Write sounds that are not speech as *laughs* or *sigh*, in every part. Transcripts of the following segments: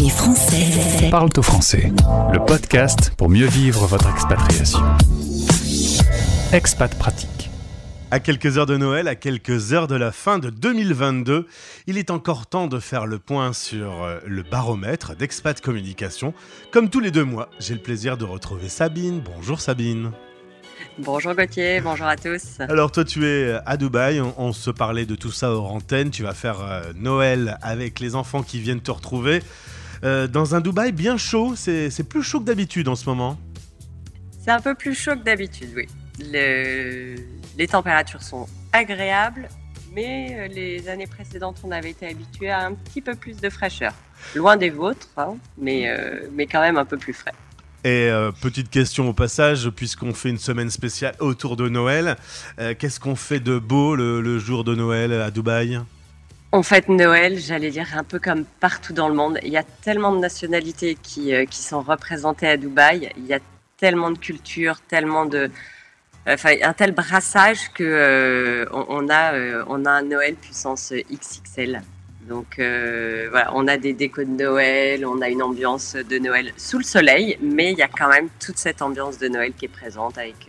Les Français Parle au français, le podcast pour mieux vivre votre expatriation. Expat pratique. À quelques heures de Noël, à quelques heures de la fin de 2022, il est encore temps de faire le point sur euh, le baromètre d'Expat Communication. Comme tous les deux mois, j'ai le plaisir de retrouver Sabine. Bonjour Sabine. Bonjour Gauthier, bonjour à tous. Alors toi tu es à Dubaï, on, on se parlait de tout ça hors antenne, tu vas faire euh, Noël avec les enfants qui viennent te retrouver. Euh, dans un Dubaï bien chaud, c'est plus chaud que d'habitude en ce moment. C'est un peu plus chaud que d'habitude, oui. Le- Les températures sont agréables, mais euh, les années précédentes, on avait été habitué à un petit peu plus de fraîcheur. Loin des vôtres, hein, mais, euh, mais quand même un peu plus frais. Et euh, petite question au passage, puisqu'on fait une semaine spéciale autour de Noël, euh, qu'est-ce qu'on fait de beau le, le jour de Noël à Dubaï? On fête Noël, j'allais dire un peu comme partout dans le monde. Il y a tellement de nationalités qui, euh, qui sont représentées à Dubaï. Il y a tellement de cultures, tellement de, enfin un tel brassage que euh, on, a euh, on a un Noël puissance XXL. Donc voilà, on a des décos de Noël, on a une ambiance de Noël sous le soleil, mais il y a quand même toute cette ambiance de Noël qui est présente avec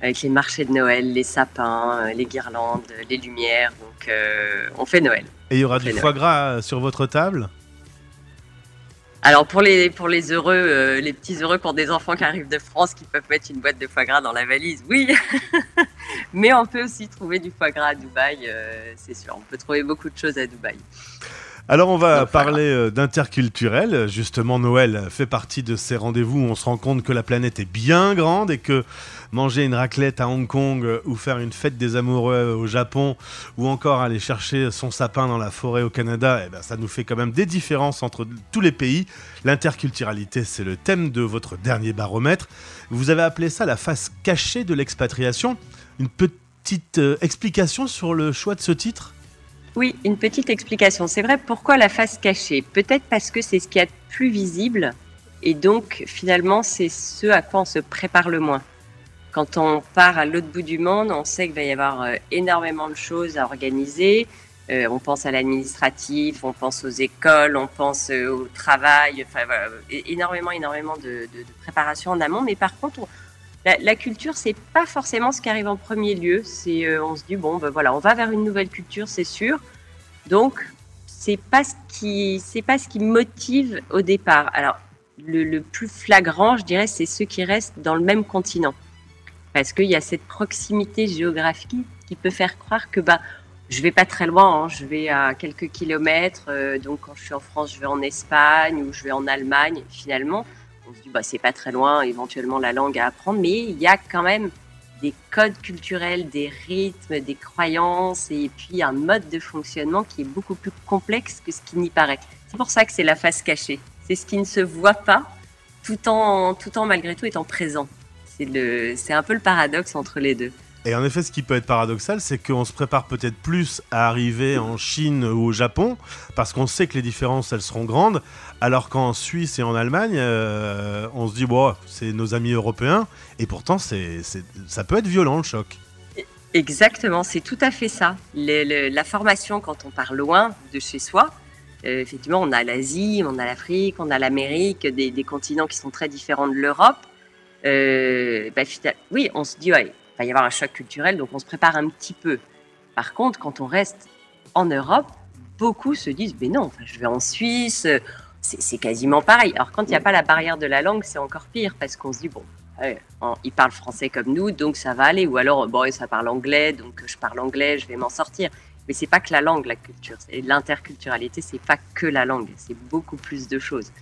avec les marchés de Noël, les sapins, euh, les guirlandes, les lumières. Donc euh, on fait Noël. Et il y aura du foie gras sur votre table? Alors pour les pour les heureux, euh, les petits heureux pour des enfants qui arrivent de France qui peuvent mettre une boîte de foie gras dans la valise, oui. *laughs* Mais on peut aussi trouver du foie gras à Dubaï, euh, c'est sûr. On peut trouver beaucoup de choses à Dubaï. Alors on va parler euh, d'interculturel. Justement, Noël fait partie de ces rendez-vous où on se rend compte que la planète est bien grande et que manger une raclette à Hong Kong euh, ou faire une fête des amoureux au Japon ou encore aller chercher son sapin dans la forêt au Canada, eh ben, ça nous fait quand même des différences entre tous les pays. L'interculturalité, c'est le thème de votre dernier baromètre. Vous avez appelé ça la face cachée de l'expatriation. Une petite euh, explication sur le choix de ce titre? Oui, une petite explication. C'est vrai, pourquoi la face cachée? Peut-être parce que c'est ce qu'il y a de plus visible et donc finalement c'est ce à quoi on se prépare le moins. Quand on part à l'autre bout du monde, on sait qu'il va y avoir euh, énormément de choses à organiser. Euh, on pense à l'administratif, on pense aux écoles, on pense euh, au travail, enfin énormément, énormément de, de- de préparation en amont. Mais par contre, on- la, la culture, c'est pas forcément ce qui arrive en premier lieu. C'est, euh, on se dit bon, ben voilà, on va vers une nouvelle culture, c'est sûr. Donc, c'est pas ce qui, c'est pas ce qui motive au départ. Alors, le, plus flagrant, je dirais, c'est ceux qui restent dans le même continent, parce qu'il y a cette proximité géographique qui peut faire croire que bah, je vais pas très loin, hein, je vais à quelques kilomètres. euh, donc, quand je suis en France, je vais en Espagne ou je vais en Allemagne. Finalement, on se dit bah c'est pas très loin, éventuellement la langue à apprendre, mais il y a quand même des codes culturels, des rythmes, des croyances et puis un mode de fonctionnement qui est beaucoup plus complexe que ce qui n'y paraît. C'est pour ça que c'est la face cachée. C'est ce qui ne se voit pas tout en, tout en malgré tout étant présent. C'est un peu le paradoxe entre les deux. Et en effet, ce qui peut être paradoxal, c'est qu'on se prépare peut-être plus à arriver en Chine ou au Japon, parce qu'on sait que les différences, elles seront grandes, alors qu'en Suisse et en Allemagne, euh, on se dit, bon, c'est nos amis européens, et pourtant, ça peut être violent, le choc. Exactement, c'est tout à fait ça. La formation, quand on part loin de chez soi, euh, effectivement, on a l'Asie, on a l'Afrique, on a l'Amérique, des, continents qui sont très différents de l'Europe. Euh, bah, oui, on se dit, ouais, va y avoir un choc culturel, donc on se prépare un petit peu. Par contre, quand on reste en Europe, beaucoup se disent, mais non, je vais en Suisse, c'est quasiment pareil. Alors quand il n'y a pas la barrière de la langue, c'est encore pire, parce qu'on se dit, bon, ils parlent français comme nous, donc ça va aller. Ou alors, bon, ça parle anglais, donc je parle anglais, je vais m'en sortir. Mais c'est pas que la langue, la culture. L'interculturalité, c'est pas que la langue, c'est beaucoup plus de choses.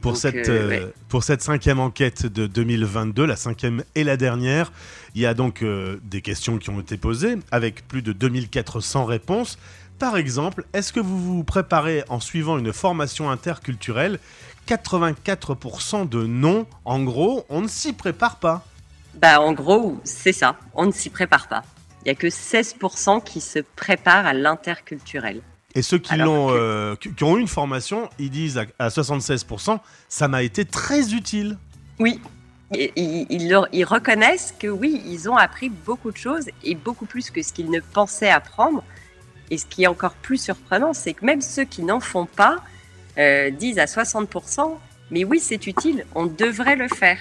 Pour, Donc, cette, euh, ouais. pour cette cinquième enquête de 2022, la cinquième et la dernière, il y a donc euh, des questions qui ont été posées, avec plus de 2400 réponses. Par exemple, est-ce que vous vous préparez en suivant une formation interculturelle 84% de non. En gros, on ne s'y prépare pas? Bah, en gros, c'est ça. On ne s'y prépare pas. Il n'y a que 16% qui se préparent à l'interculturel. Et ceux qui, l'ont, que- euh, qui, ont eu une formation, ils disent à, à 76%, ça m'a été très utile. Oui, Et- ils, ils leur- ils reconnaissent que oui, ils ont appris beaucoup de choses et beaucoup plus que ce qu'ils ne pensaient apprendre. Et ce qui est encore plus surprenant, c'est que même ceux qui n'en font pas disent à 60%, mais oui, c'est utile, on devrait le faire.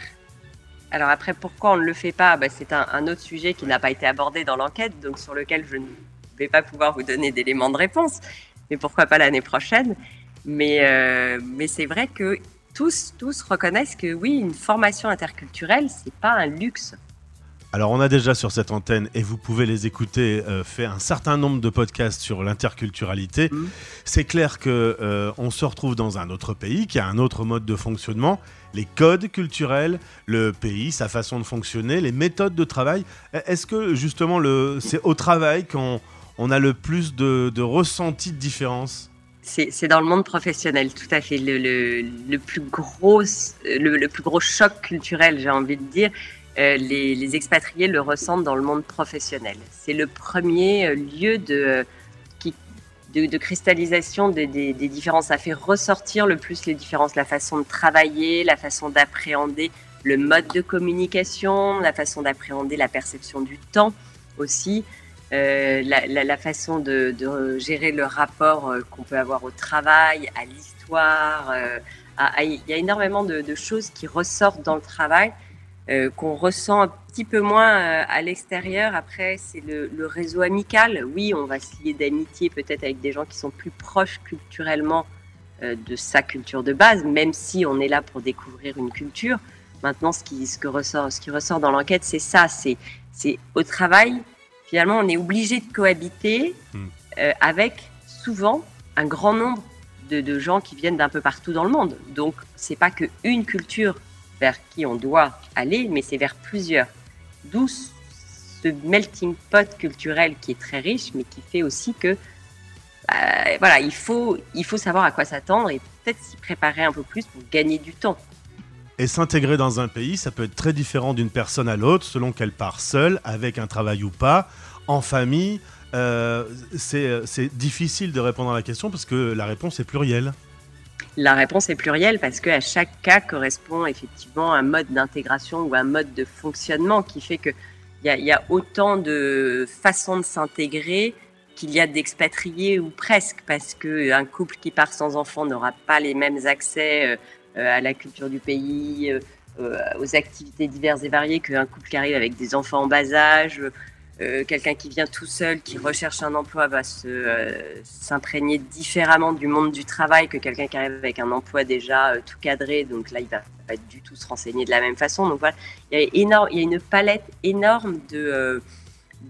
Alors après, pourquoi on ne le fait pas? Bah, C'est un, autre sujet qui n'a pas été abordé dans l'enquête, donc sur lequel je ne vais pas pouvoir vous donner d'éléments de réponse, mais pourquoi pas l'année prochaine. Mais, euh, mais c'est vrai que tous, tous reconnaissent que oui, une formation interculturelle, c'est pas un luxe. Alors on a déjà sur cette antenne, et vous pouvez les écouter, euh, fait un certain nombre de podcasts sur l'interculturalité. Mmh. C'est clair que euh, on se retrouve dans un autre pays qui a un autre mode de fonctionnement, les codes culturels, le pays, sa façon de fonctionner, les méthodes de travail. Est-ce que justement c'est au travail qu'on on a le plus de, de ressenti de différence c'est dans le monde professionnel, tout à fait. Le, plus, gros, le, plus gros choc culturel, j'ai envie de dire, euh, les, expatriés le ressentent dans le monde professionnel. C'est le premier euh, lieu de, de, cristallisation des, différences. Ça fait ressortir le plus les différences, la façon de travailler, la façon d'appréhender le mode de communication, la façon d'appréhender la perception du temps aussi. Euh, la, façon de, gérer le rapport qu'on peut avoir au travail, à l'histoire. il y a énormément de, choses qui ressortent dans le travail euh, qu'on ressent un petit peu moins euh, à l'extérieur. Après, c'est le, réseau amical. Oui, on va se lier d'amitié peut-être avec des gens qui sont plus proches culturellement euh, de sa culture de base, même si on est là pour découvrir une culture. Maintenant, ce qui, ressort, ce qui ressort dans l'enquête, c'est ça. C'est au travail, finalement, on est obligé de cohabiter hmm. avec souvent un grand nombre de, de gens qui viennent d'un peu partout dans le monde. Donc, c'est pas que une culture vers qui on doit aller, mais c'est vers plusieurs. D'où ce melting pot culturel qui est très riche, mais qui fait aussi que bah, voilà, il faut, il faut savoir à quoi s'attendre et peut-être s'y préparer un peu plus pour gagner du temps. Et s'intégrer dans un pays, ça peut être très différent d'une personne à l'autre, selon qu'elle part seule, avec un travail ou pas, en famille. Euh, c'est difficile de répondre à la question parce que la réponse est plurielle. La réponse est plurielle parce qu'à chaque cas correspond effectivement un mode d'intégration ou un mode de fonctionnement qui fait qu'il y, y, a autant de façons de s'intégrer qu'il y a d'expatriés ou presque parce qu'un couple qui part sans enfant n'aura pas les mêmes accès euh, à la culture du pays, euh, aux activités diverses et variées qu'un couple qui arrive avec des enfants en bas âge. Euh, quelqu'un qui vient tout seul, qui recherche un emploi, va euh, s'imprégner différemment du monde du travail que quelqu'un qui arrive avec un emploi déjà euh, tout cadré. Donc là, il va pas du tout se renseigner de la même façon. Donc voilà, il y a, une palette énorme de,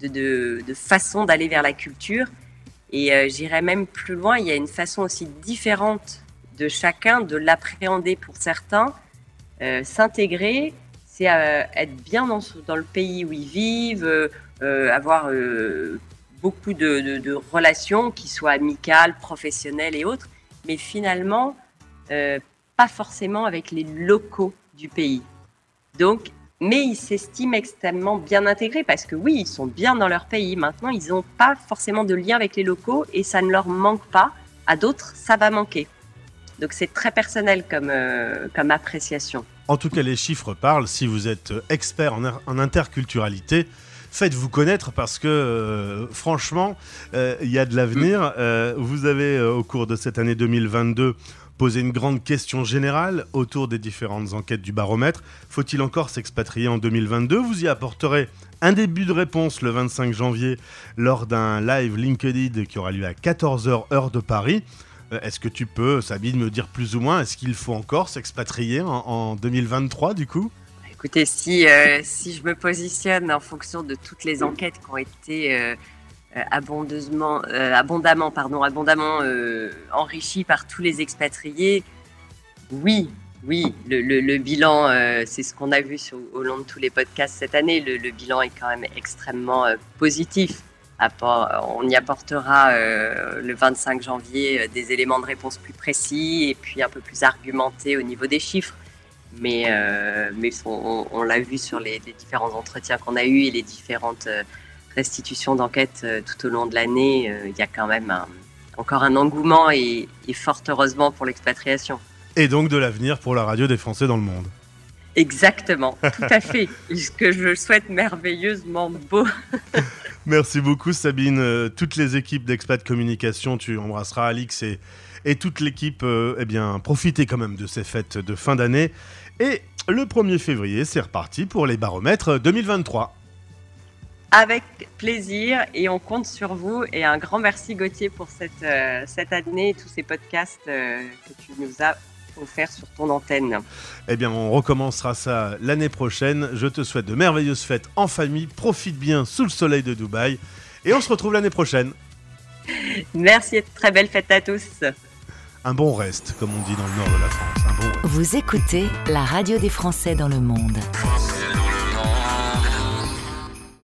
de, de, façons d'aller vers la culture. Et j'irais même plus loin, il y a une façon aussi différente de chacun de l'appréhender pour certains. S'intégrer, c'est être bien dans, le pays où ils vivent euh, avoir euh, beaucoup de, relations, qui soient amicales, professionnelles et autres, mais finalement, euh, pas forcément avec les locaux du pays. Donc, mais ils s'estiment extrêmement bien intégrés parce que oui, ils sont bien dans leur pays. Maintenant, ils n'ont pas forcément de lien avec les locaux et ça ne leur manque pas. À d'autres, ça va manquer. Donc c'est très personnel comme, comme appréciation. En tout cas, les chiffres parlent. Si vous êtes expert en, en interculturalité, faites-vous connaître parce que euh, franchement, euh, il y a de l'avenir. Euh, vous avez au cours de cette année 2022 posé une grande question générale autour des différentes enquêtes du baromètre. Faut-il encore s'expatrier en 2022 Vous y apporterez un début de réponse le 25 janvier lors d'un live LinkedIn qui aura lieu à 14h heure de Paris. Est-ce que tu peux, Sabine, me dire plus ou moins, est-ce qu'il faut encore s'expatrier en 2023 du coup? Écoutez, si, euh, si je me positionne en fonction de toutes les enquêtes qui ont été euh, euh, abondamment, pardon, abondamment enrichies par tous les expatriés, oui, oui, le, bilan, c'est ce qu'on a vu au long de tous les podcasts cette année, le, bilan est quand même extrêmement positif. On y apportera le 25 janvier des éléments de réponse plus précis et puis un peu plus argumentés au niveau des chiffres. Mais, euh, mais on, l'a vu sur les, différents entretiens qu'on a eus et les différentes euh, restitutions d'enquête euh, tout au long de l'année, il y a quand même encore un engouement et, fort heureusement pour l'expatriation. Et donc de l'avenir pour la radio des Français dans le monde. Exactement, tout à fait. Ce que je souhaite merveilleusement beau. *laughs* Merci beaucoup Sabine. Toutes les équipes d'Expat Communication, tu embrasseras Alix et, et toute l'équipe, euh, eh bien, profitez quand même de ces fêtes de fin d'année. Et le 1er février, c'est reparti pour les baromètres 2023. Avec plaisir et on compte sur vous. Et un grand merci Gauthier pour cette, euh, cette année et tous ces podcasts euh, que tu nous as offerts sur ton antenne. Eh bien, on recommencera ça l'année prochaine. Je te souhaite de merveilleuses fêtes en famille. Profite bien sous le soleil de Dubaï. Et on se retrouve l'année prochaine. Merci et très belle fête à tous. Un bon reste, comme on dit dans le nord de la France. Un bon reste. Vous écoutez la radio des Français dans le monde.